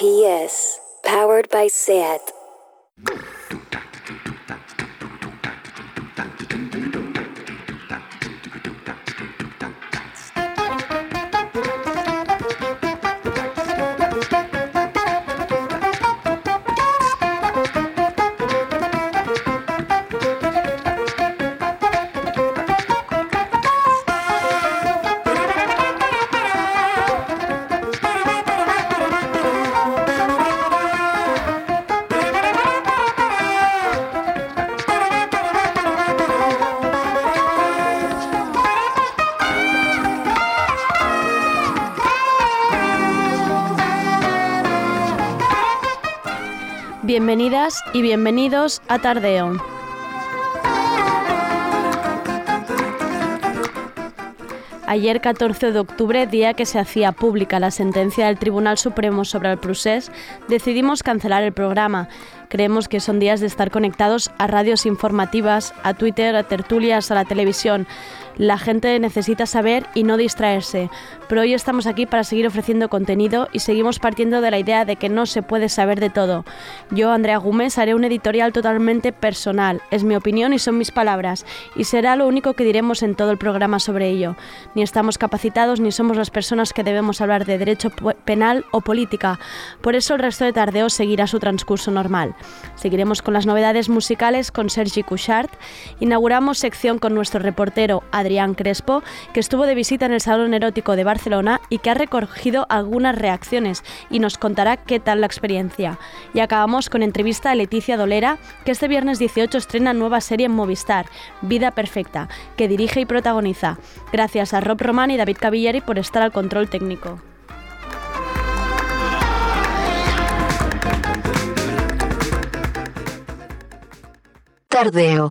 SPS, powered by SAT. Bienvenidas y bienvenidos a Tardeo. Ayer 14 de octubre, día que se hacía pública la sentencia del Tribunal Supremo sobre el procés, decidimos cancelar el programa. Creemos que son días de estar conectados a radios informativas, a Twitter, a tertulias, a la televisión. La gente necesita saber y no distraerse, pero hoy estamos aquí para seguir ofreciendo contenido y seguimos partiendo de la idea de que no se puede saber de todo. Yo, Andrea Gómez, haré un editorial totalmente personal, es mi opinión y son mis palabras, y será lo único que diremos en todo el programa sobre ello. Ni estamos capacitados ni somos las personas que debemos hablar de derecho penal o política, por eso el resto de tardeo seguirá su transcurso normal. Seguiremos con las novedades musicales con Sergi Couchard, inauguramos sección con nuestro reportero Adrián Crespo, que estuvo de visita en el Salón Erótico de Barcelona y que ha recogido algunas reacciones y nos contará qué tal la experiencia. Y acabamos con entrevista a Leticia Dolera, que este viernes 18 estrena nueva serie en Movistar, Vida Perfecta, que dirige y protagoniza. Gracias a Rob Román y David Cavilleri por estar al control técnico. Tardeo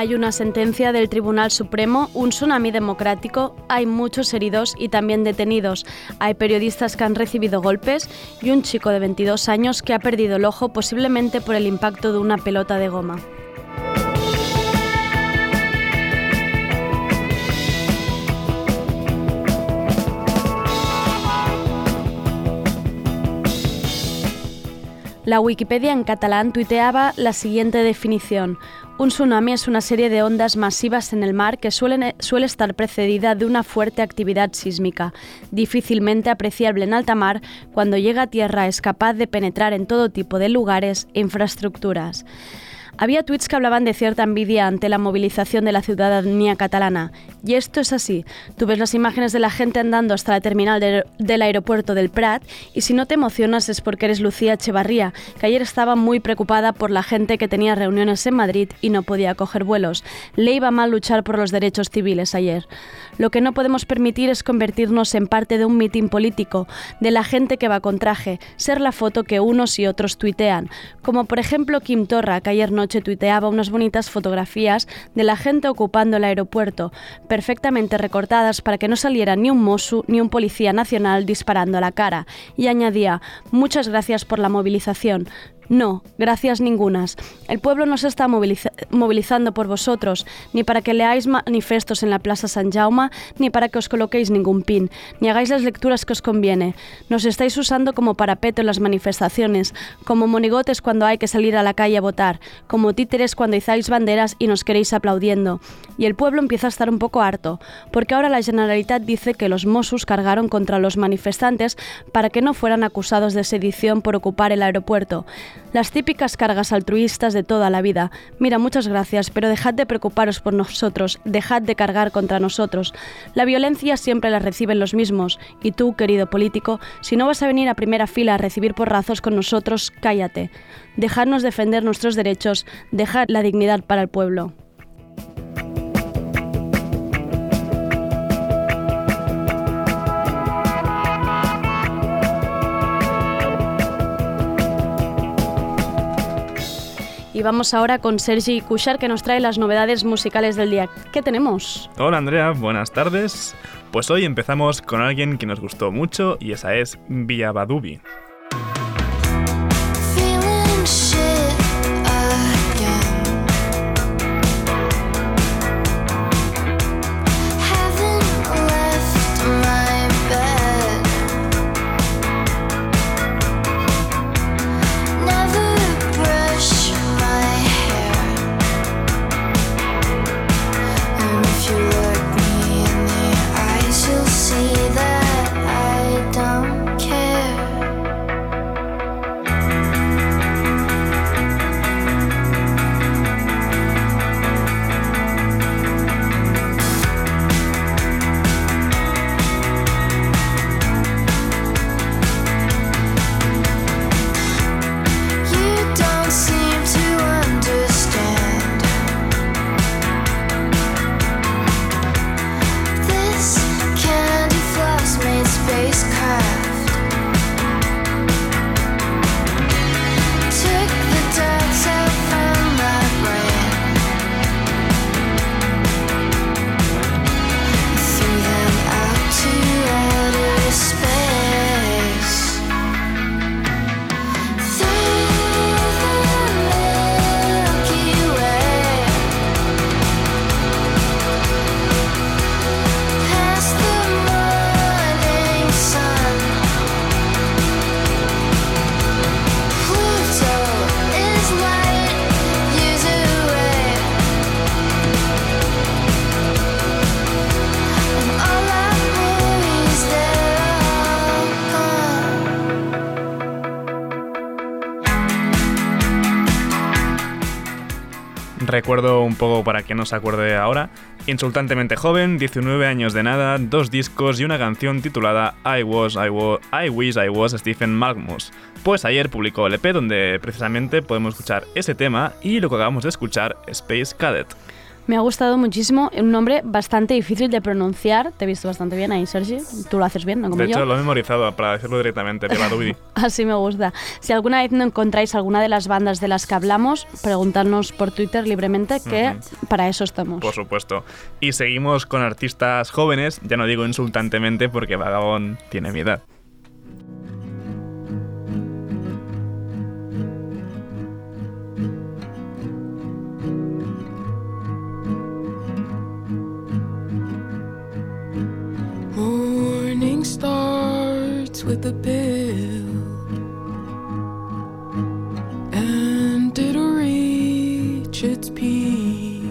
Hay una sentencia del Tribunal Supremo, un tsunami democrático, hay muchos heridos y también detenidos. Hay periodistas que han recibido golpes y un chico de 22 años que ha perdido el ojo posiblemente por el impacto de una pelota de goma. La Wikipedia en catalán tuiteaba la siguiente definición. Un tsunami es una serie de ondas masivas en el mar que suele estar precedida de una fuerte actividad sísmica. Difícilmente apreciable en alta mar, cuando llega a tierra es capaz de penetrar en todo tipo de lugares e infraestructuras. Había tweets que hablaban de cierta envidia ante la movilización de la ciudadanía catalana. Y esto es así. Tú ves las imágenes de la gente andando hasta la terminal del aeropuerto del Prat y si no te emocionas es porque eres Lucía Echevarría, que ayer estaba muy preocupada por la gente que tenía reuniones en Madrid y no podía coger vuelos. Le iba mal luchar por los derechos civiles ayer. Lo que no podemos permitir es convertirnos en parte de un mitin político, de la gente que va con traje, ser la foto que unos y otros tuitean, como por ejemplo Kim Torra, que ayer noche tuiteaba unas bonitas fotografías de la gente ocupando el aeropuerto, perfectamente recortadas para que no saliera ni un Mosu ni un policía nacional disparando a la cara, y añadía, muchas gracias por la movilización, no, gracias ningunas. El pueblo no se está movilizando por vosotros, ni para que leáis manifestos en la Plaza San Jaume, ni para que os coloquéis ningún pin, ni hagáis las lecturas que os conviene. Nos estáis usando como parapeto en las manifestaciones, como monigotes cuando hay que salir a la calle a votar, como títeres cuando izáis banderas y nos queréis aplaudiendo. Y el pueblo empieza a estar un poco harto, porque ahora la Generalitat dice que los Mossos cargaron contra los manifestantes para que no fueran acusados de sedición por ocupar el aeropuerto. Las típicas cargas altruistas de toda la vida. Mira, muchas gracias, pero dejad de preocuparos por nosotros, dejad de cargar contra nosotros. La violencia siempre la reciben los mismos, y tú, querido político, si no vas a venir a primera fila a recibir porrazos con nosotros, cállate. Dejadnos defender nuestros derechos, dejad la dignidad para el pueblo. Y vamos ahora con Sergi Cushar que nos trae las novedades musicales del día. ¿Qué tenemos? Hola Andrea, buenas tardes. Pues hoy empezamos con alguien que nos gustó mucho y esa es Via Badubi. Recuerdo un poco para que no se acuerde ahora. Insultantemente joven, 19 años de nada, dos discos y una canción titulada I Was, I, was, I Wish I Was Stephen Malmus. Pues ayer publicó el EP donde precisamente podemos escuchar ese tema y lo que acabamos de escuchar, Space Cadet. Me ha gustado muchísimo, un nombre bastante difícil de pronunciar. Te he visto bastante bien ahí, Sergi. Tú lo haces bien, ¿no? Como de hecho, lo he memorizado para decirlo directamente, Así me gusta. Si alguna vez no encontráis alguna de las bandas de las que hablamos, preguntadnos por Twitter libremente, que para eso estamos. Por supuesto. Y seguimos con artistas jóvenes, ya no digo insultantemente porque Vagabond tiene mi edad. With a pill. And it'll reach its peak.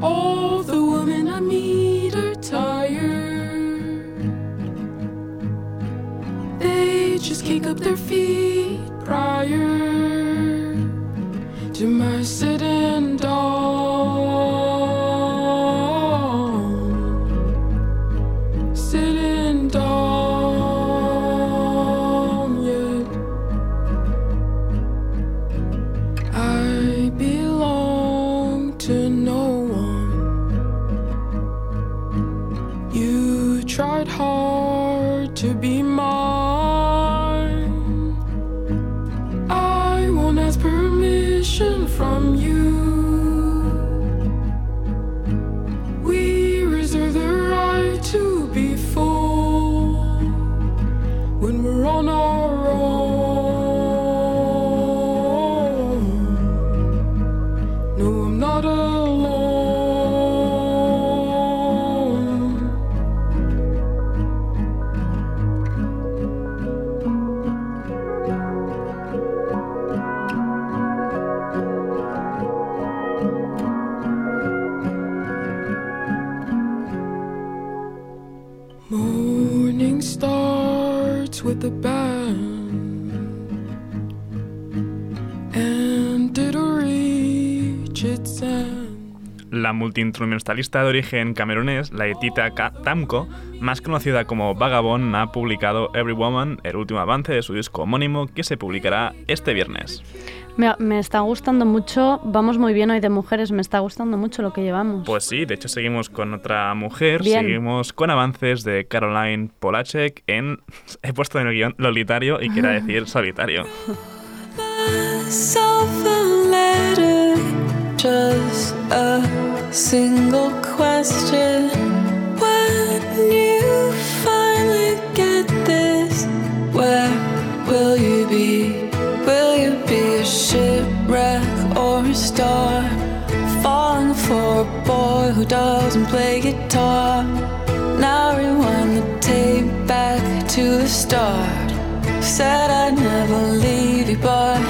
All the women I meet are tired. They just kick up their feet La multiinstrumentalista de origen camerunés, Laetita Tamko, más conocida como Vagabond, ha publicado Every Woman, el último avance de su disco homónimo que se publicará este viernes. Me, está gustando mucho, vamos muy bien hoy de mujeres, me está gustando mucho lo que llevamos. Pues sí, de hecho seguimos con otra mujer, seguimos con avances de Caroline Polacek en... He puesto en el guion Lolitario y quiera decir solitario. Star? Falling for a boy who doesn't play guitar. Now rewind the tape back to the start. Said I'd never leave you, but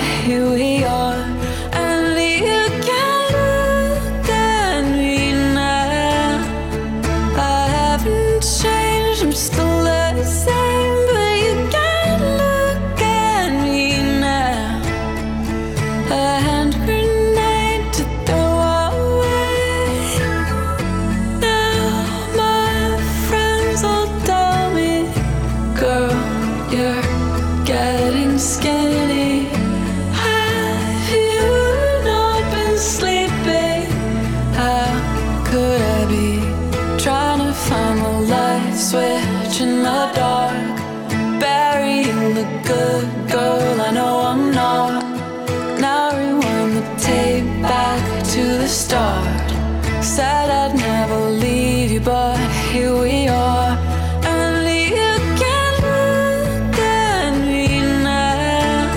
the start. Said I'd never leave you, but here we are. And you can look at me now.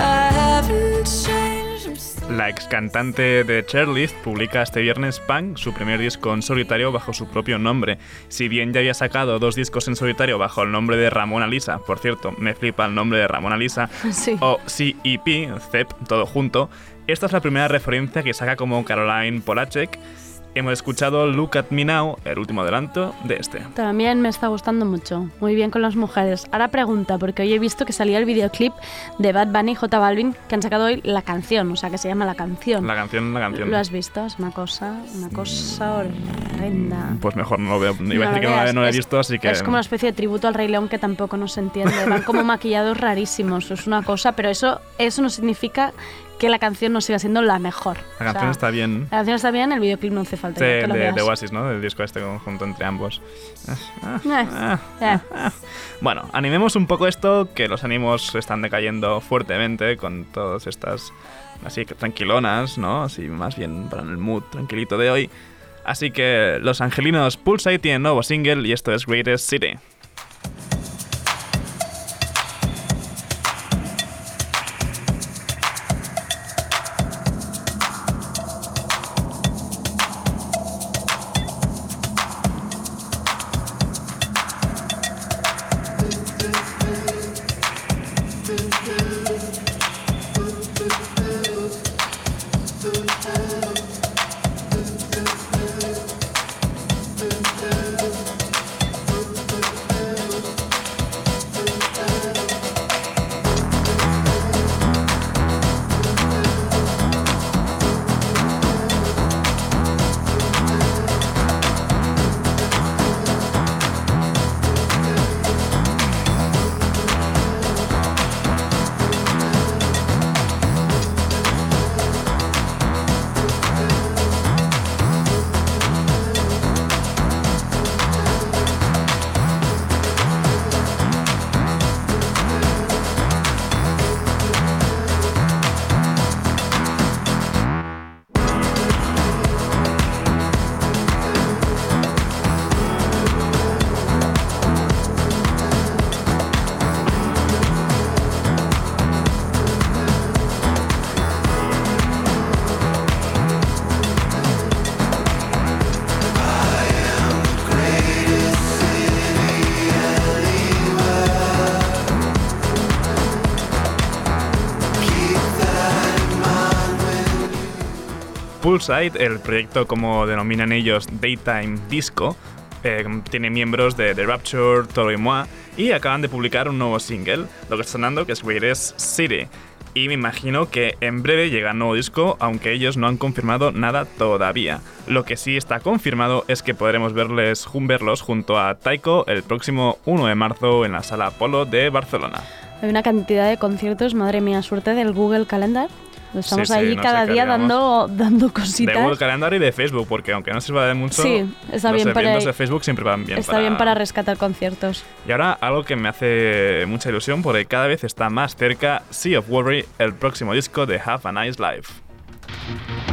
I haven't changed. I'm still La ex cantante de Chairlift publica este viernes Punk, su primer disco en solitario bajo su propio nombre. Si bien ya había sacado dos discos en solitario bajo el nombre de Ramona Lisa, por cierto, me flipa el nombre de Ramona Lisa, Sí. o CEP, CEP, todo junto, esta es la primera referencia que saca como Caroline Polacek. Hemos escuchado Look at Me Now, el último adelanto de este. También me está gustando mucho. Muy bien con las mujeres. Ahora pregunta, porque hoy he visto que salía el videoclip de Bad Bunny y J Balvin, que han sacado hoy la canción, o sea, que se llama La Canción. La canción, la canción. ¿Lo has visto? Es una cosa, una cosa horrenda. Pues mejor no lo veo. Iba a No decir lo que no, la- no la he visto, así que. Es como una especie de tributo al Rey León que tampoco no se entiende. Van como maquillados rarísimos. Es una cosa, pero eso, eso no significa que la canción no siga siendo la mejor. La O canción sea, está bien. La canción está bien, el videoclip no hace falta. De, que lo de, veas. de Oasis, ¿no? Del disco este conjunto entre ambos. Eh, Ah, eh. Bueno, animemos un poco esto, que los ánimos están decayendo fuertemente con todas estas así que tranquilonas, ¿no? Así más bien para el mood tranquilito de hoy. Así que los angelinos Pulsate tienen nuevo single y esto es Greatest City. El proyecto como denominan ellos Daytime Disco, eh, tiene miembros de The Rapture, Toro y Moi, y acaban de publicar un nuevo single, lo que está sonando que es Greatest City. Y me imagino que en breve llega un nuevo disco, aunque ellos no han confirmado nada todavía. Lo que sí está confirmado es que podremos verles, verlos junto a Taiko el próximo 1 de marzo en la Sala Apolo de Barcelona. Hay una cantidad de conciertos, madre mía, suerte del Google Calendar. Estamos Sí, sí, ahí cada día dando, dando De cositas. Google Calendar y de Facebook, porque aunque no sirva de mucho, Sí, está no bien sé, para- de Facebook siempre van bien. Está bien para rescatar conciertos. Y ahora algo que me hace mucha ilusión porque cada vez está más cerca Sea of Worry, el próximo disco de Have a Nice Life.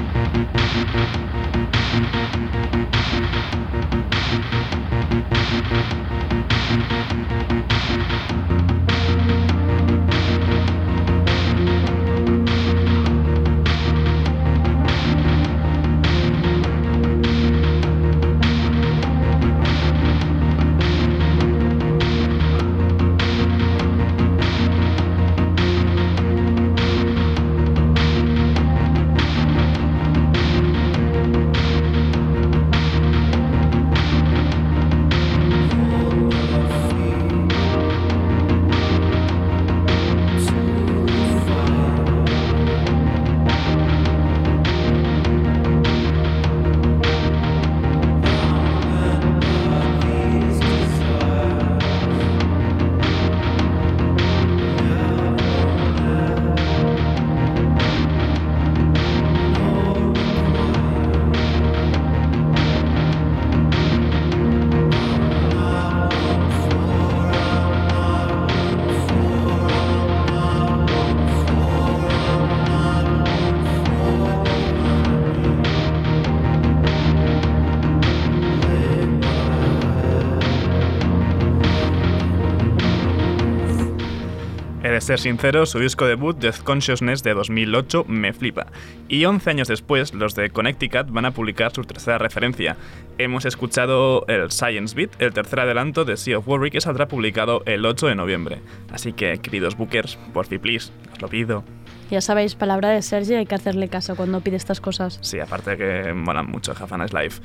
De ser sincero, su disco debut, Death Consciousness de 2008, me flipa. Y 11 años después, los de Connecticut van a publicar su tercera referencia. Hemos escuchado el Science Beat, el tercer adelanto de Sea of Worry, que saldrá publicado el 8 de noviembre. Así que, queridos bookers, por fin, please, os lo pido. Ya sabéis, palabra de Sergi, hay que hacerle caso cuando pide estas cosas. Sí, aparte de que molan mucho Nice Life.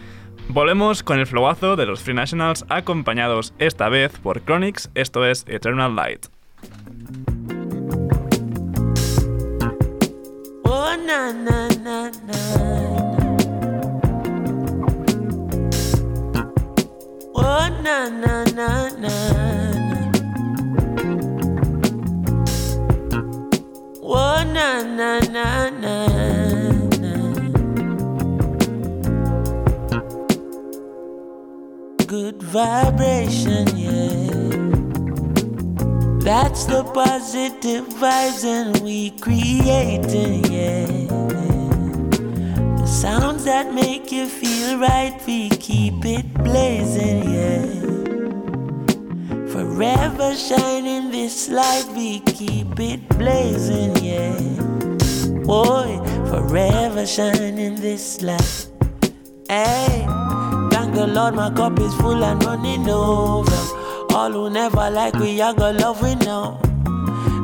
Volvemos con el flowazo de los Free Nationals, acompañados esta vez por Chronix, esto es Eternal Light. Na na na na. Oh na na na na. Oh na na na na. Good vibration, yeah. That's the positive vibes and we creating, yeah. Sounds that make you feel right, we keep it blazing, yeah. Forever shining this light, we keep it blazing, yeah. Boy, forever shining this light. Hey, thank the Lord, my cup is full and running over. All who never like we, I got love we know.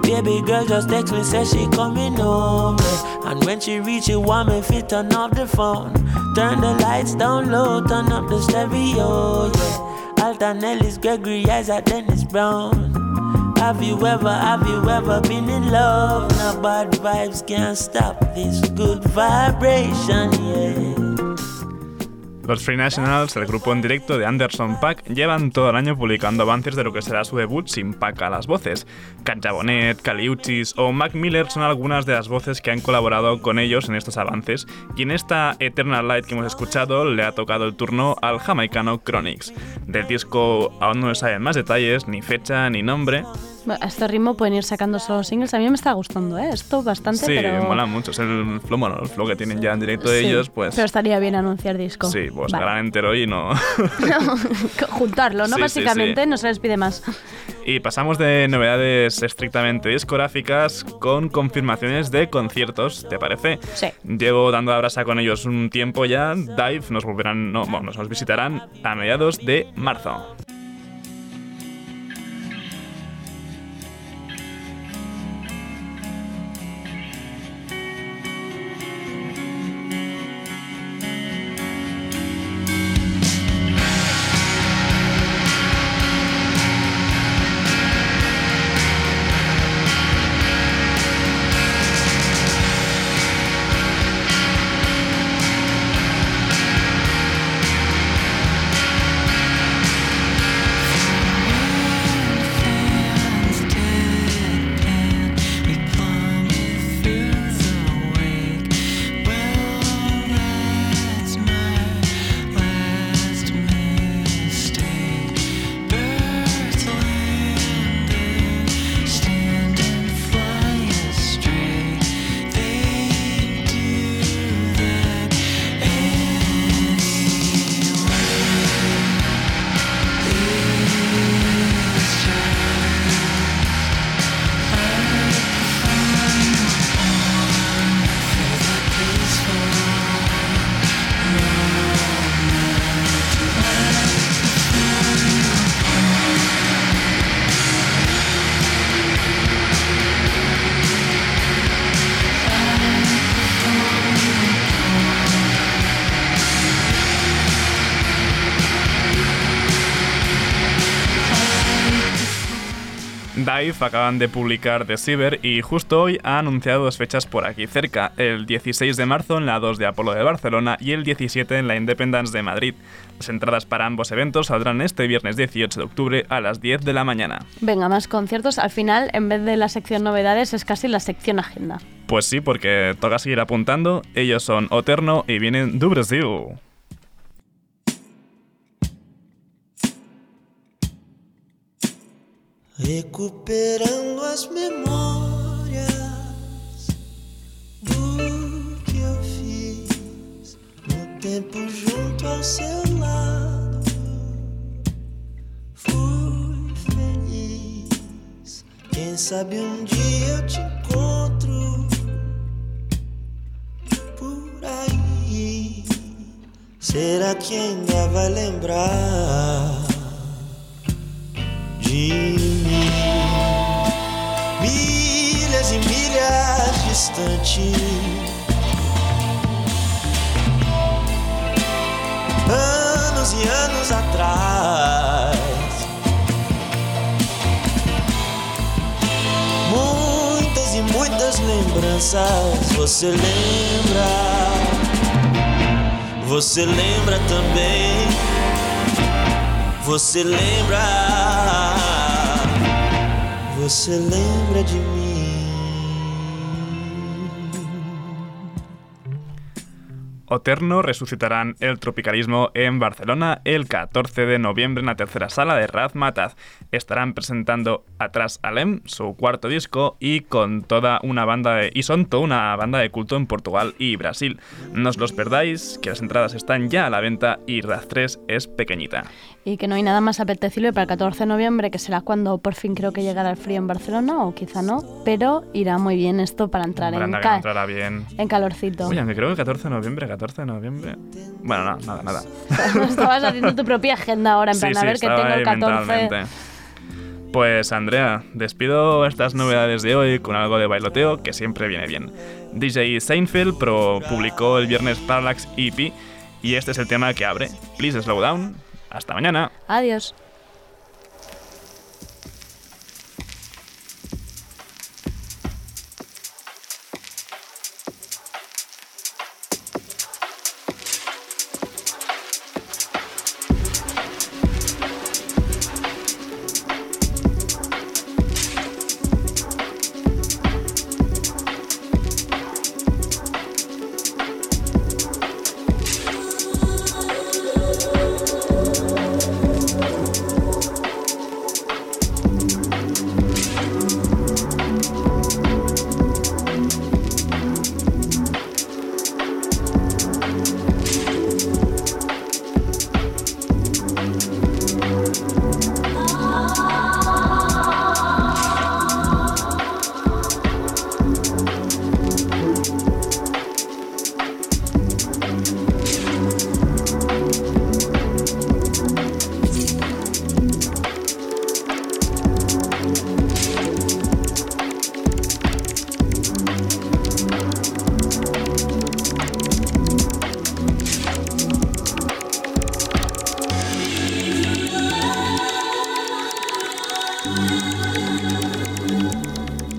Baby girl just text me, say she coming over. And when she reach it, want me fit turn off the phone. Turn the lights down low, turn up the stereo, yeah. Alton Ellis, Gregory Isaac, Dennis Brown. Have you ever, have you ever been in love? Now bad vibes can't stop this good vibration, yeah. Los Free Nationals, el grupo en directo de Anderson Pack, llevan todo el año publicando avances de lo que será su debut sin Pack a las voces. Cat Jabonet, Caliuchis o Mac Miller son algunas de las voces que han colaborado con ellos en estos avances, y en esta Eternal Light que hemos escuchado le ha tocado el turno al jamaicano Chronix. Del disco aún no se saben más detalles, ni fecha, ni nombre. A este ritmo pueden ir sacando solo singles. A mí me está gustando, ¿eh? Esto bastante, Sí, pero... mola mucho, es el flow, bueno, el flow que tienen ya en directo de Sí, ellos, pues... Pero estaría bien anunciar disco. Sí, pues Vale. sacarán entero y no... Juntarlo, ¿no? Sí, sí, Básicamente, sí. no se les pide más. Y pasamos de novedades estrictamente discográficas con confirmaciones de conciertos, ¿te parece? Sí. Llevo dando la brasa con ellos un tiempo ya. Dive nos volverán, no, bueno, nos visitarán a mediados de marzo. Live acaban de publicar The Cyber y justo hoy ha anunciado dos fechas por aquí cerca, el 16 de marzo en la 2 de Apolo de Barcelona y el 17 en la Independence de Madrid. Las entradas para ambos eventos saldrán este viernes 18 de octubre a las 10 de la mañana. Venga, más conciertos. Al final, en vez de la sección novedades, es casi la sección agenda. Pues sí, porque toca seguir apuntando. Ellos son Oterno y vienen do Brasil. Recuperando as memórias do que eu fiz no tempo junto ao seu lado. Fui feliz. Quem sabe um dia eu te encontro por aí. Será que ainda vai lembrar Milhas e milhas distante. Anos e anos atrás. Muitas e muitas lembranças você lembra. Você lembra também. Você lembra. Você lembra de mim. Oterno resucitarán el tropicalismo en Barcelona el 14 de noviembre en la tercera sala de Razmataz. Estarán presentando Atrás Alem, su cuarto disco, y con toda una banda de, y son toda una banda de culto en Portugal y Brasil. No os los perdáis, que las entradas están ya a la venta y Raz 3 es pequeñita. Y que no hay nada más apetecible para el 14 de noviembre, que será cuando por fin creo que llegará el frío en Barcelona, o quizá no, pero irá muy bien esto para entrar Para en, ca- que entrará bien. en calorcito. Oye, me creo que 14 de noviembre, 14 de noviembre. Bueno, no, nada, nada. Estabas haciendo tu propia agenda ahora, en plan, sí, a ver que estaba tengo el ahí 14. mentalmente. Pues Andrea, despido estas novedades de hoy con algo de bailoteo que siempre viene bien. DJ Seinfeld pro publicó el viernes Parallax EP y este es el tema que abre. Please slow down. Hasta mañana. Adiós.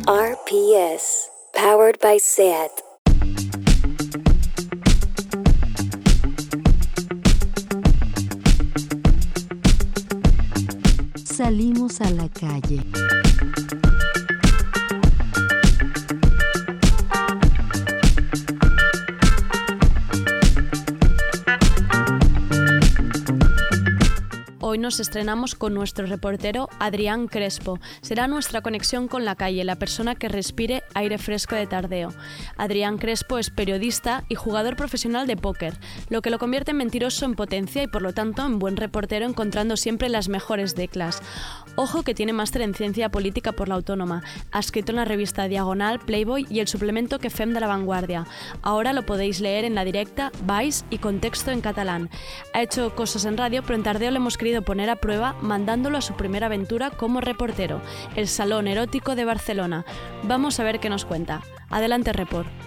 RPS, powered by SAT. Salimos a la calle. Hoy nos estrenamos con nuestro reportero Adrián Crespo. Será nuestra conexión con la calle, la persona que respire aire fresco de tardeo. Adrián Crespo es periodista y jugador profesional de póker, lo que lo convierte en mentiroso en potencia y por lo tanto en buen reportero encontrando siempre las mejores declas. Ojo que tiene máster en ciencia política por la Autónoma. Ha escrito en la revista Diagonal, Playboy y el suplemento que Fem de la Vanguardia. Ahora lo podéis leer en la directa, Vice y Contexto en catalán. Ha hecho cosas en radio, pero en Tardeo le hemos querido poner a prueba mandándolo a su primera aventura como reportero, el Salón Erótico de Barcelona. Vamos a ver qué nos cuenta. Adelante, report.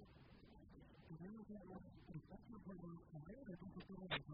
tenemos que hablar exacto por lo que de tu futuro de tu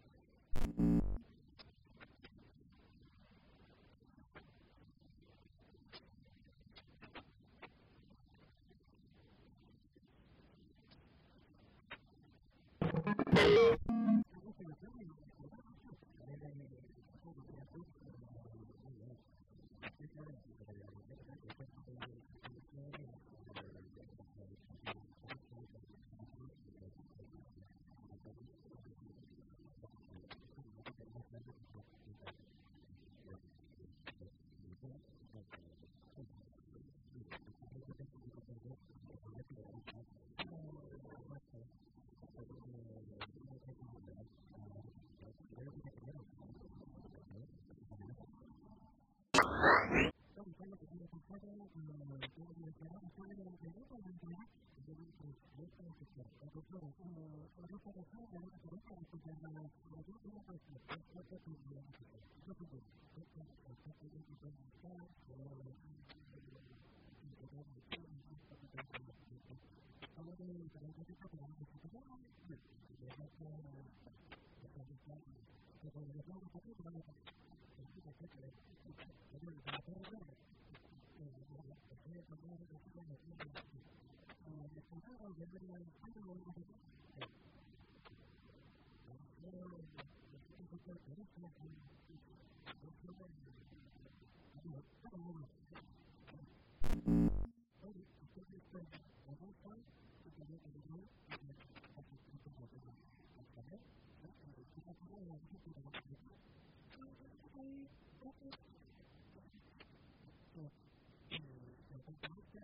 Thank you. cho nên người cho người trẻ và cho nên người rất là người trẻ 私たちは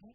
Gracias.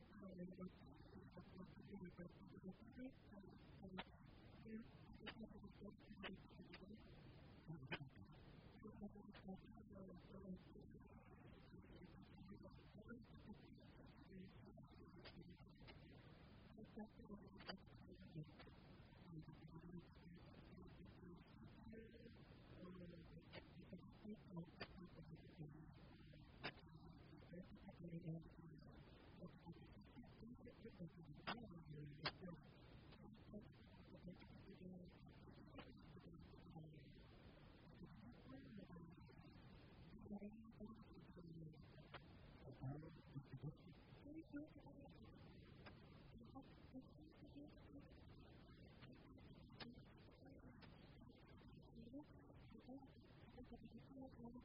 Gracias.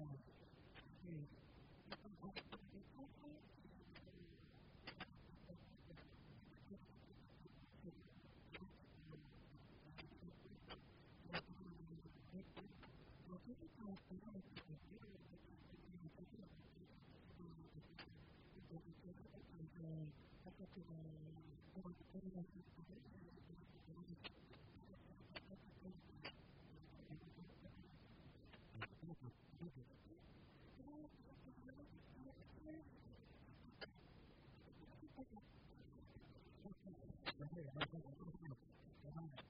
là thì nó không có cái tâm lý tốt ấy Thank you. Thank you.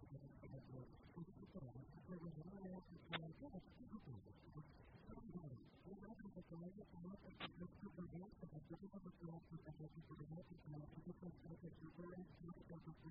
I'm going to go to the hospital and get some more medicine. I'm going to go to the hospital and get some more medicine.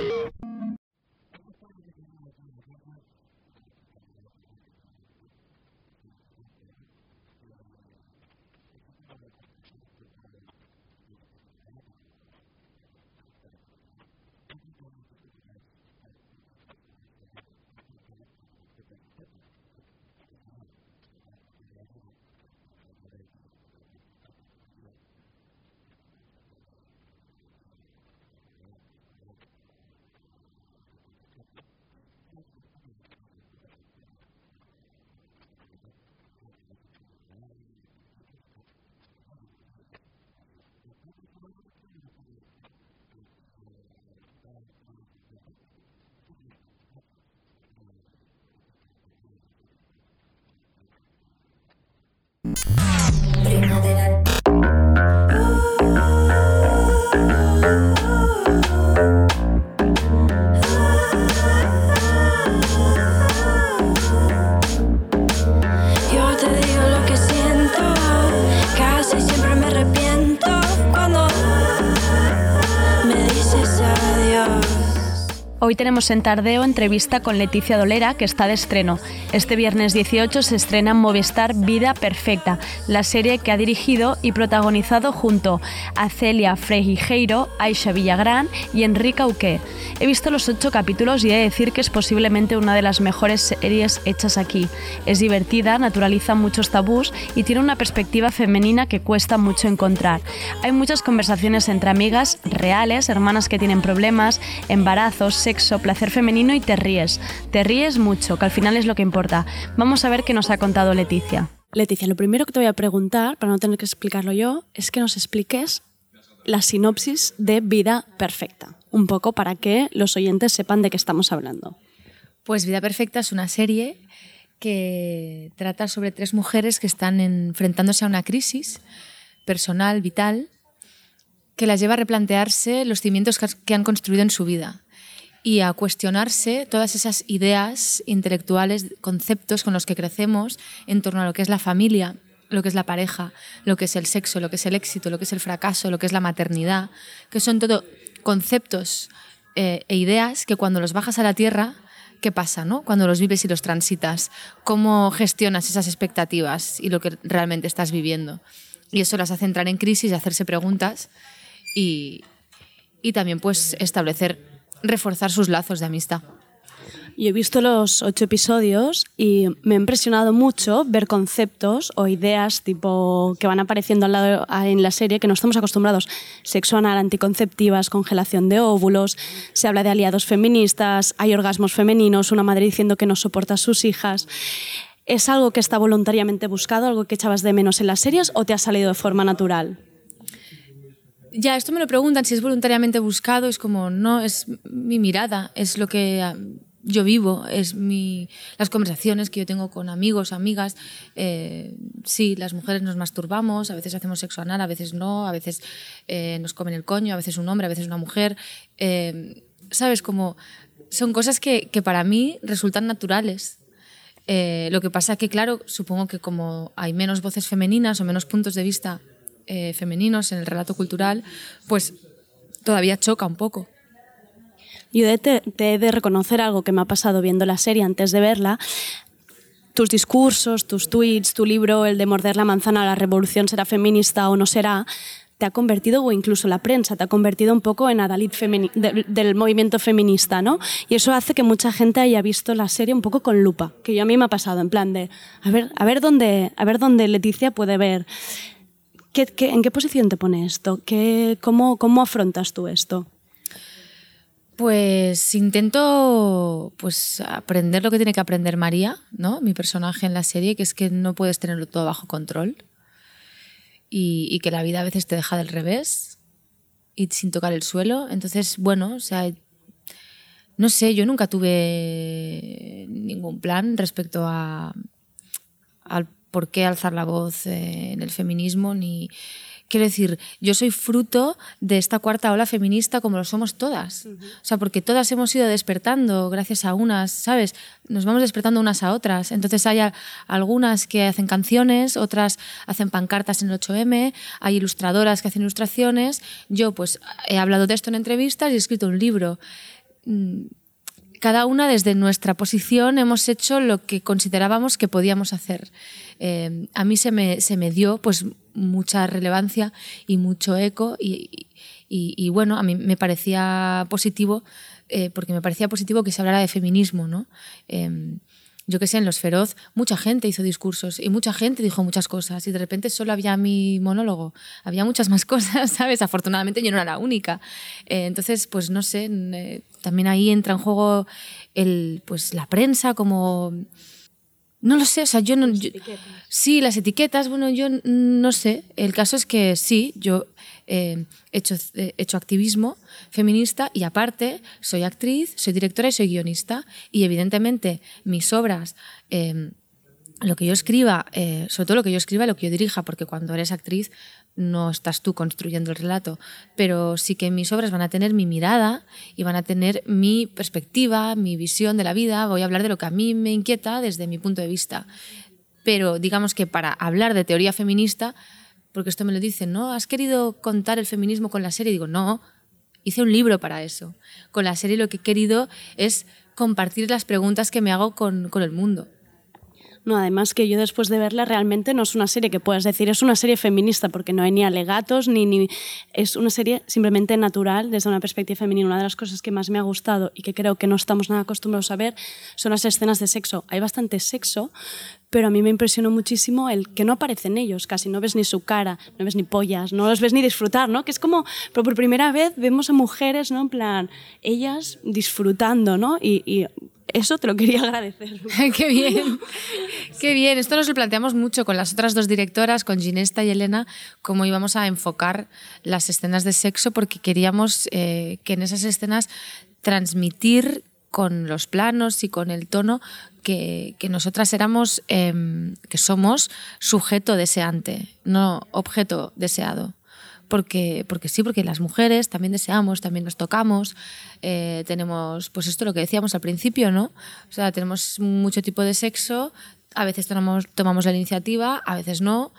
you Yo Hoy tenemos en Tardeo entrevista con Leticia Dolera, que está de estreno. Este viernes 18 se estrena en Movistar Vida Perfecta, la serie que ha dirigido y protagonizado junto a Celia Freijeiro, Aisha Villagrán y Enrique Auqué. He visto los ocho capítulos y he de decir que es posiblemente una de las mejores series hechas aquí. Es divertida, naturaliza muchos tabús y tiene una perspectiva femenina que cuesta mucho encontrar. Hay muchas conversaciones entre amigas reales, hermanas que tienen problemas, embarazos, sexo, placer femenino y te ríes. Te ríes mucho, que al final es lo que importa. Vamos a ver qué nos ha contado Leticia. Leticia, lo primero que te voy a preguntar, para no tener que explicarlo yo, es que nos expliques la sinopsis de Vida Perfecta, un poco para que los oyentes sepan de qué estamos hablando. Pues Vida Perfecta es una serie que trata sobre tres mujeres que están enfrentándose a una crisis personal, vital, que las lleva a replantearse los cimientos que han construido en su vida y a cuestionarse todas esas ideas intelectuales, conceptos con los que crecemos en torno a lo que es la familia, lo que es la pareja, lo que es el sexo, lo que es el éxito, lo que es el fracaso, lo que es la maternidad, que son todo conceptos eh, e ideas que cuando los bajas a la tierra, ¿qué pasa? No? Cuando los vives y los transitas, ¿cómo gestionas esas expectativas y lo que realmente estás viviendo? Y eso las hace entrar en crisis hacerse preguntas y, y también pues establecer, reforzar sus lazos de amistad. Yo he visto los ocho episodios y me ha impresionado mucho ver conceptos o ideas tipo que van apareciendo al lado en la serie que no estamos acostumbrados. Sexo anal, anticonceptivas, congelación de óvulos, se habla de aliados feministas, hay orgasmos femeninos, una madre diciendo que no soporta a sus hijas. ¿Es algo que está voluntariamente buscado, algo que echabas de menos en las series o te ha salido de forma natural? Ya, esto me lo preguntan si es voluntariamente buscado, es como, no, es mi mirada, es lo que ah, yo vivo, es mi, las conversaciones que yo tengo con amigos, amigas. Eh, sí, las mujeres nos masturbamos, a veces hacemos sexo anal, a veces no, a veces eh, nos comen el coño, a veces un hombre, a veces una mujer. Eh, ¿Sabes? Como son cosas que, que para mí resultan naturales. Lo que pasa que, claro, supongo que como hay menos voces femeninas o menos puntos de vista eh, femeninos en el relato cultural, pues todavía choca un poco. Yo te, he de reconocer algo que me ha pasado viendo la serie antes de verla. Tus discursos, tus tweets, tu libro, el de morder la manzana, la revolución será feminista o no será, te ha convertido, o incluso la prensa, te ha convertido un poco en adalid de- del movimiento feminista, ¿no? Y eso hace que mucha gente haya visto la serie un poco con lupa, que yo a mí me ha pasado, en plan de, a ver, a ver dónde, a ver dónde Leticia puede ver. ¿Qué, qué- en qué posición te pone esto? ¿Qué, cómo, ¿Cómo afrontas tú esto? Pues intento pues aprender lo que tiene que aprender María, ¿no? Mi personaje en la serie, que es que no puedes tenerlo todo bajo control y, y que la vida a veces te deja del revés y sin tocar el suelo. Entonces, bueno, o sea, no sé, yo nunca tuve ningún plan respecto a al por qué alzar la voz eh, en el feminismo ni quiero decir, yo soy fruto de esta cuarta ola feminista como lo somos todas. O sea, porque todas hemos ido despertando gracias a unas, ¿sabes? Nos vamos despertando unas a otras. Entonces hay a- algunas que hacen canciones, otras hacen pancartas en el 8M, hay ilustradoras que hacen ilustraciones. Yo pues he hablado de esto en entrevistas y he escrito un libro cada una desde nuestra posición hemos hecho lo que considerábamos que podíamos hacer. Eh, a mí se me, se me dio pues mucha relevancia y mucho eco y, y- bueno, a mí me parecía positivo, eh, porque me parecía positivo que se hablara de feminismo, ¿no? Eh, yo que sé, en Los Feroz, mucha gente hizo discursos y mucha gente dijo muchas cosas y de repente solo había mi monólogo, había muchas más cosas, ¿sabes? Afortunadamente yo no era la única. Eh, entonces, pues no sé, también ahí entra en juego el, pues, la prensa como... No lo sé, o sea, yo no... yo- sí, las etiquetas, bueno, yo no sé. El caso es que sí, yo eh, he hecho, he hecho activismo feminista y aparte soy actriz, soy directora y soy guionista. Y evidentemente mis obras eh, lo que yo escriba, eh, sobre todo lo que yo escriba y lo que yo dirija, porque cuando eres actriz no estás tú construyendo el relato, pero sí que mis obras van a tener mi mirada y van a tener mi perspectiva, mi visión de la vida, voy a hablar de lo que a mí me inquieta desde mi punto de vista. Pero digamos que para hablar de teoría feminista, porque esto me lo dicen, ¿no? ¿Has querido contar el feminismo con la serie? digo, no, hice un libro para eso. Con la serie lo que he querido es compartir las preguntas que me hago con, con el mundo. No, además que yo después de verla realmente no es una serie que puedas decir, es una serie feminista porque no hay ni alegatos ni, ni es una serie simplemente natural desde una perspectiva femenina. Una de las cosas que más me ha gustado y que creo que no estamos nada acostumbrados a ver son las escenas de sexo. Hay bastante sexo, pero a mí me impresionó muchísimo el que no aparecen ellos, casi no ves ni su cara, no ves ni pollas, no los ves ni disfrutar, ¿no? Que es como, pero por primera vez vemos a mujeres, ¿no? En plan, ellas disfrutando, ¿no? Y, eso te lo quería agradecer. Qué bien, qué bien. Esto nos lo planteamos mucho con las otras dos directoras, con Ginesta y Elena, cómo íbamos a enfocar las escenas de sexo, porque queríamos eh, que en esas escenas transmitir con los planos y con el tono que, que nosotras éramos, em, que somos sujeto deseante, no objeto deseado porque, porque sí, porque las mujeres también deseamos, también nos tocamos, eh, tenemos, pues esto lo que decíamos al principio, ¿no? O sea, tenemos mucho tipo de sexo, a veces tomamos, tomamos la iniciativa, a veces no,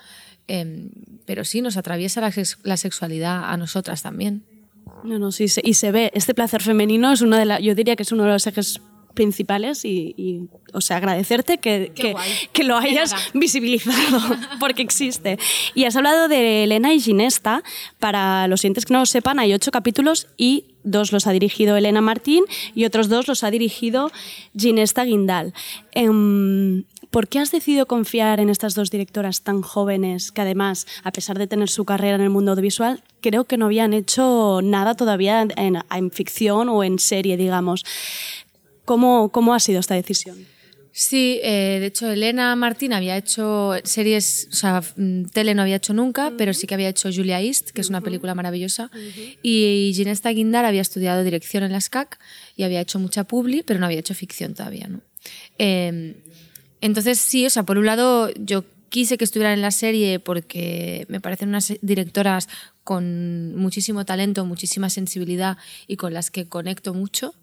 eh, pero sí, nos atraviesa la, sexualidad a nosotras también. No, no, sí, y se ve, este placer femenino es uno de la, yo diría que es uno de los ejes principales y, y, o sea, agradecerte que, que, que, lo hayas visibilizado, porque existe. Y has hablado de Elena y Ginesta. Para los siguientes que no lo sepan, hay ocho capítulos y dos los ha dirigido Elena Martín y otros dos los ha dirigido Ginesta Guindal. Eh, ¿Por qué has decidido confiar en estas dos directoras tan jóvenes que además, a pesar de tener su carrera en el mundo audiovisual, creo que no habían hecho nada todavía en, en ficción o en serie, digamos? ¿Cómo, cómo ha sido esta decisión? Sí, eh, de hecho Elena Martín había hecho series, o sea, mm, tele no había hecho nunca, uh -huh. pero sí que había hecho Julia East, que es una película maravillosa, uh -huh. y Ginesta Guindar había estudiado dirección en la SCAC y había hecho mucha publi, pero no había hecho ficción todavía, ¿no? Eh, entonces sí, o sea, por un lado yo quise que estuvieran en la serie porque me parecen unas directoras con muchísimo talento, muchísima sensibilidad y con las que conecto mucho.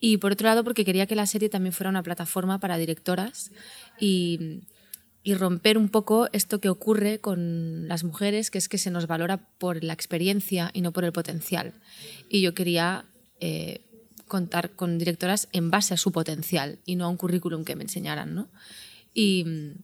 Y por otro lado, porque quería que la serie también fuera una plataforma para directoras y, y, romper un poco esto que ocurre con las mujeres, que es que se nos valora por la experiencia y no por el potencial. Y yo quería eh, contar con directoras en base a su potencial y no a un currículum que me enseñaran. ¿no? Y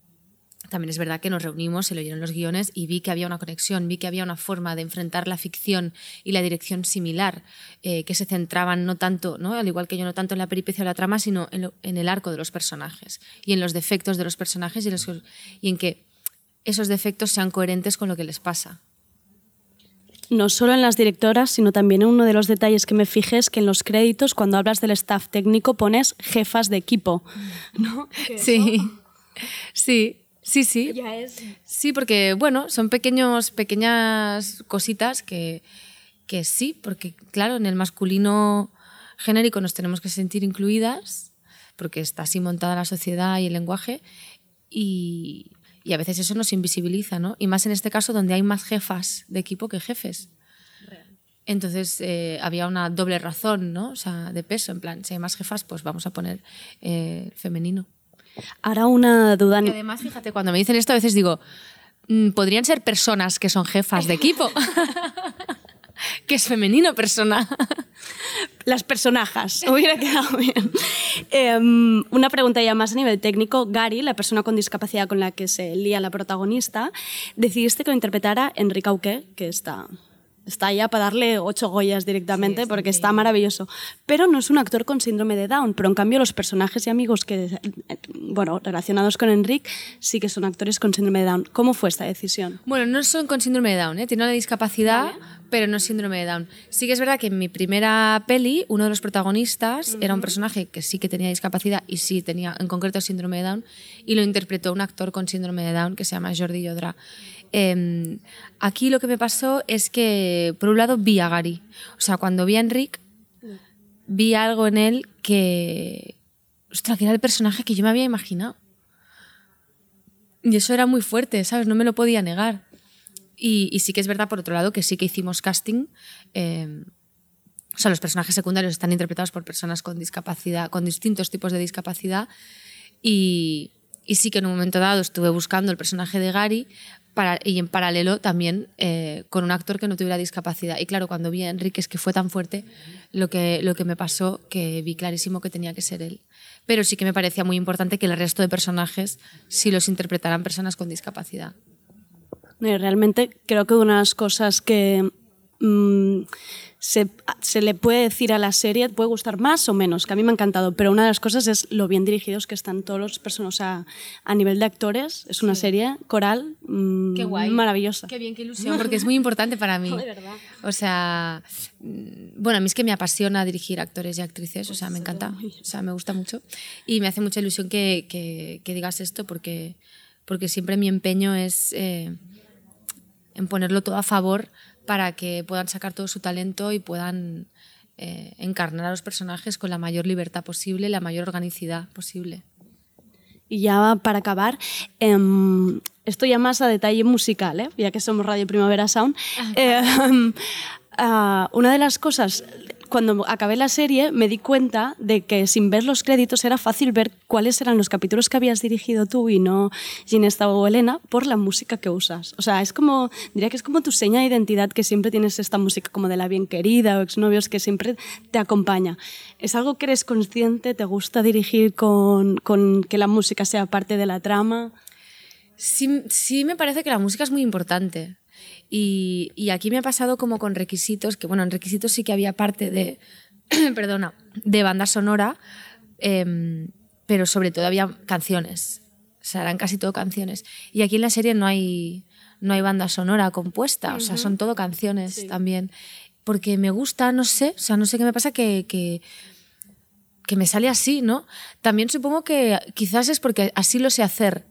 también es verdad que nos reunimos, se leyeron los guiones y vi que había una conexión, vi que había una forma de enfrentar la ficción y la dirección similar, eh, que se centraban no tanto, ¿no? al igual que yo, no tanto en la peripecia o la trama, sino en, el arco de los personajes y en los defectos de los personajes y en que esos defectos sean coherentes con lo que les pasa no solo en las directoras, sino también en uno de los detalles que me fijé es que en los créditos, cuando hablas del staff técnico, pones jefas de equipo. ¿no? Sí, sí. Sí, sí. Es... Sí, porque, bueno, son pequeños, pequeñas cositas que, que sí, porque, claro, en el masculino genérico nos tenemos que sentir incluidas, porque está así montada la sociedad y el lenguaje, y, y a veces eso nos invisibiliza, ¿no? Y más en este caso donde hay más jefas de equipo que jefes. Entonces eh, había una doble razón, ¿no? O sea, de peso, en plan, si hay más jefas, pues vamos a poner eh, femenino. Ahora una duda. Y además, fíjate, cuando me dicen esto, a veces digo, mmm, podrían ser personas que son jefas de equipo. que es femenino persona. Las personajes, hubiera quedado bien. Eh, una pregunta ya más a nivel técnico. Gary, la persona con discapacidad con la que se lía la protagonista, decidiste que lo interpretara Enrique Auqué, que está está allá para darle ocho Goyas directamente sí, porque está maravilloso. Pero no es un actor con síndrome de Down, pero en cambio los personajes y amigos que, bueno, relacionados con Enric sí que son actores con síndrome de Down. ¿Cómo fue esta decisión? Bueno, no son con síndrome de Down, ¿eh? tienen una discapacidad, pero no síndrome de Down. Sí que es verdad que en mi primera peli, uno de los protagonistas uh -huh. era un personaje que sí que tenía discapacidad y sí tenía en concreto síndrome de Down y lo interpretó un actor con síndrome de Down que se llama Jordi Yodra. Eh, aquí lo que me pasó es que, por un lado, vi a Gary. O sea, cuando vi a Enric, vi algo en él que. Ostras, que era el personaje que yo me había imaginado. Y eso era muy fuerte, ¿sabes? No me lo podía negar. Y, y sí que es verdad, por otro lado, que sí que hicimos casting. eh, o sea, los personajes secundarios están interpretados por personas con discapacidad, con distintos tipos de discapacidad. Y, y sí que en un momento dado estuve buscando el personaje de Gary para, y en paralelo también eh, con un actor que no tuviera discapacidad. Y claro, cuando vi a Enrique es que fue tan fuerte lo que, lo que me pasó que vi clarísimo que tenía que ser él. Pero sí que me parecía muy importante que el resto de personajes sí los interpretaran personas con discapacidad. Eh, Realmente creo que una de las cosas que mm, se, se le puede decir a la serie, puede gustar más o menos, que a mí me ha encantado, pero una de las cosas es lo bien dirigidos que están todos los personajes, o sea, a nivel de actores, es una serie coral mm, Qué guay. maravillosa. Qué bien, qué ilusión, porque es muy importante para mí. O sea, mm, bueno, a mí es que me apasiona dirigir actores y actrices, o sea, me encanta, o sea, me gusta mucho. Y me hace mucha ilusión que, que- que digas esto porque, porque siempre mi empeño es eh, en ponerlo todo a favor para que puedan sacar todo su talento y puedan eh, encarnar a los personajes con la mayor libertad posible, la mayor organicidad posible. Y ya para acabar, em, esto ya más a detalle musical, ¿eh? ya que somos Radio Primavera Sound. eh, ah, una de las cosas, cuando acabé la serie, me di cuenta de que sin ver los créditos era fácil ver cuáles eran los capítulos que habías dirigido tú y no Ginesta o Elena por la música que usas. O sea, es como, diría que es como tu seña de identidad que siempre tienes esta música como de la bien querida o exnovios que siempre te acompaña. ¿Es algo que eres consciente? ¿Te gusta dirigir con, con que la música sea parte de la trama? Sí, sí me parece que la música es muy importante. Y, y aquí me ha pasado como con requisitos, que bueno, en requisitos sí que había parte de, perdona, de banda sonora, em, pero sobre todo había canciones. O sea, eran casi todo canciones. Y aquí en la serie no hay, no hay banda sonora compuesta, o sea, son todo canciones también. Porque me gusta, no sé, o sea, no sé qué me pasa que, que, que me sale así, ¿no? También supongo que quizás es porque así lo sé hacer,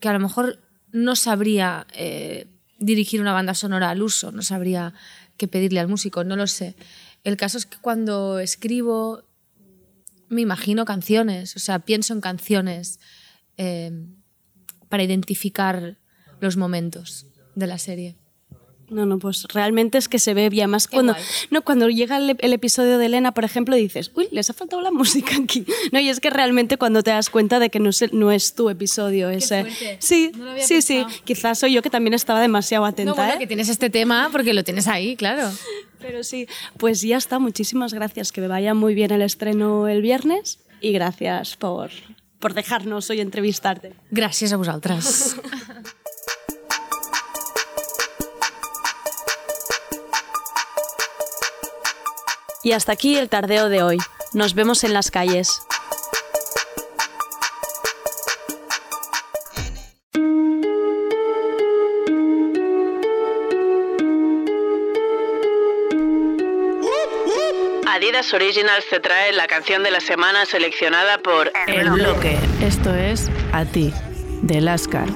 que a lo mejor no sabría eh, dirigir una banda sonora al uso, no sabría qué pedirle al músico, no lo sé. El caso es que cuando escribo me imagino canciones, o sea, pienso en canciones eh, para identificar los momentos de la serie. No, no, pues realmente es que se ve bien. Más cuando, no, cuando llega el, el episodio de Elena, por ejemplo, dices, uy, les ha faltado la música aquí. No, y es que realmente cuando te das cuenta de que no es, el- no es tu episodio ese. fuerte. Sí, No sí, sí. Quizás soy yo que también estaba demasiado atenta. No, bueno, ¿eh? que tienes este tema porque lo tienes ahí, claro. Pero sí, pues ya está. Muchísimas gracias. Que me vaya muy bien el estreno el viernes y gracias por, por dejarnos hoy entrevistarte. Gràcies a vosaltres. Y hasta aquí el tardeo de hoy. Nos vemos en las calles. Adidas Originals te trae la canción de la semana seleccionada por El bloque. Esto es A ti, de Lascar.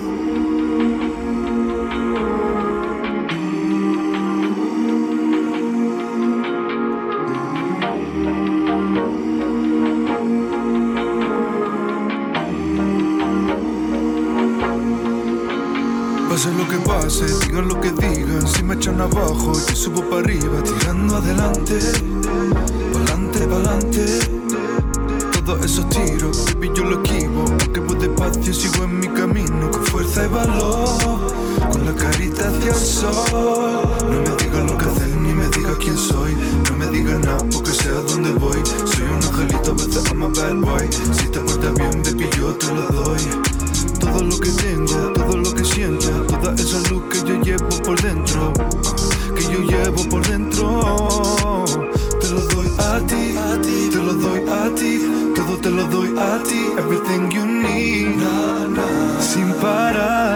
Pase, digan lo que digan, si me echan abajo, yo subo para arriba, tirando adelante, pa'lante, pa'lante. Todos esos tiros, baby, yo lo esquivo, aunque voy despacio, sigo en mi camino, con fuerza y valor, con la carita hacia el sol. No me digan lo que hacer, ni me diga quién soy, no me diga nada, porque sé a dónde voy. Soy un angelito, a I'm a bad boy, si te portas bien, baby, yo te lo doy. Todo lo que tengo, todo lo que siento, esa luz que yo llevo por dentro, que yo llevo por dentro. Te lo doy a ti, te lo doy a ti, todo te lo doy a ti, everything you need, sin parar.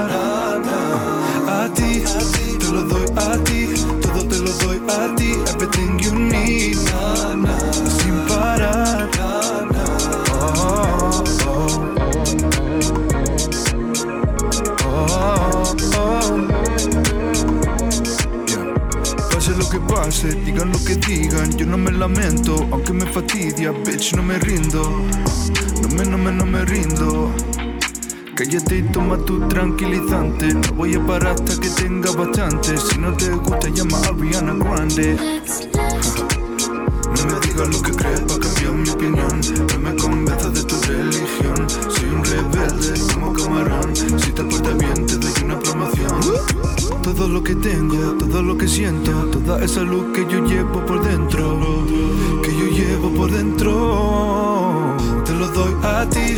Digan lo que digan, yo no me lamento, aunque me fatidia, bitch, no me rindo, no me, no me, no me rindo. Cállate y toma tu tranquilizante. No voy a parar hasta que tenga bastante. Si no te gusta, llama a Ariana Grande. No me digas lo que crees para cambiar mi opinión. Todo lo que tengo, todo lo que siento, toda esa luz que yo llevo por dentro, que yo llevo por dentro, te lo doy a ti,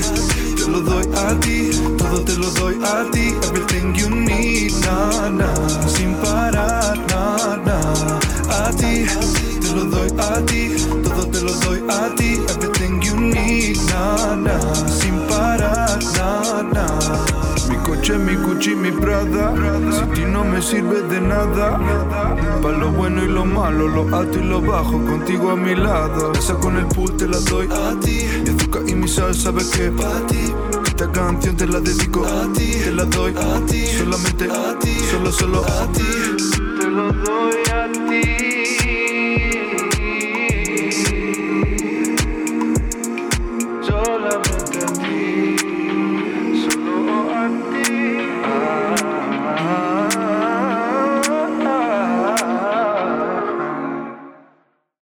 te lo doy a ti, todo te lo doy a ti, everything you need, na, na, sin parar, na, na, a ti, te lo doy a ti, todo te lo doy a ti, everything you need, na, na, sin parar, na, na. Mi coche, mi Gucci, mi Prada. Si ti no me sirve de nada. Para lo bueno y lo malo, lo alto y lo bajo, contigo a mi lado. Esa con el pool te la doy a ti. Mi azúcar y mi sal, sabes que para ti. Esta canción te la dedico a ti. Te la doy a ti. Solamente a ti. Solo, solo a ti. Te lo doy a ti.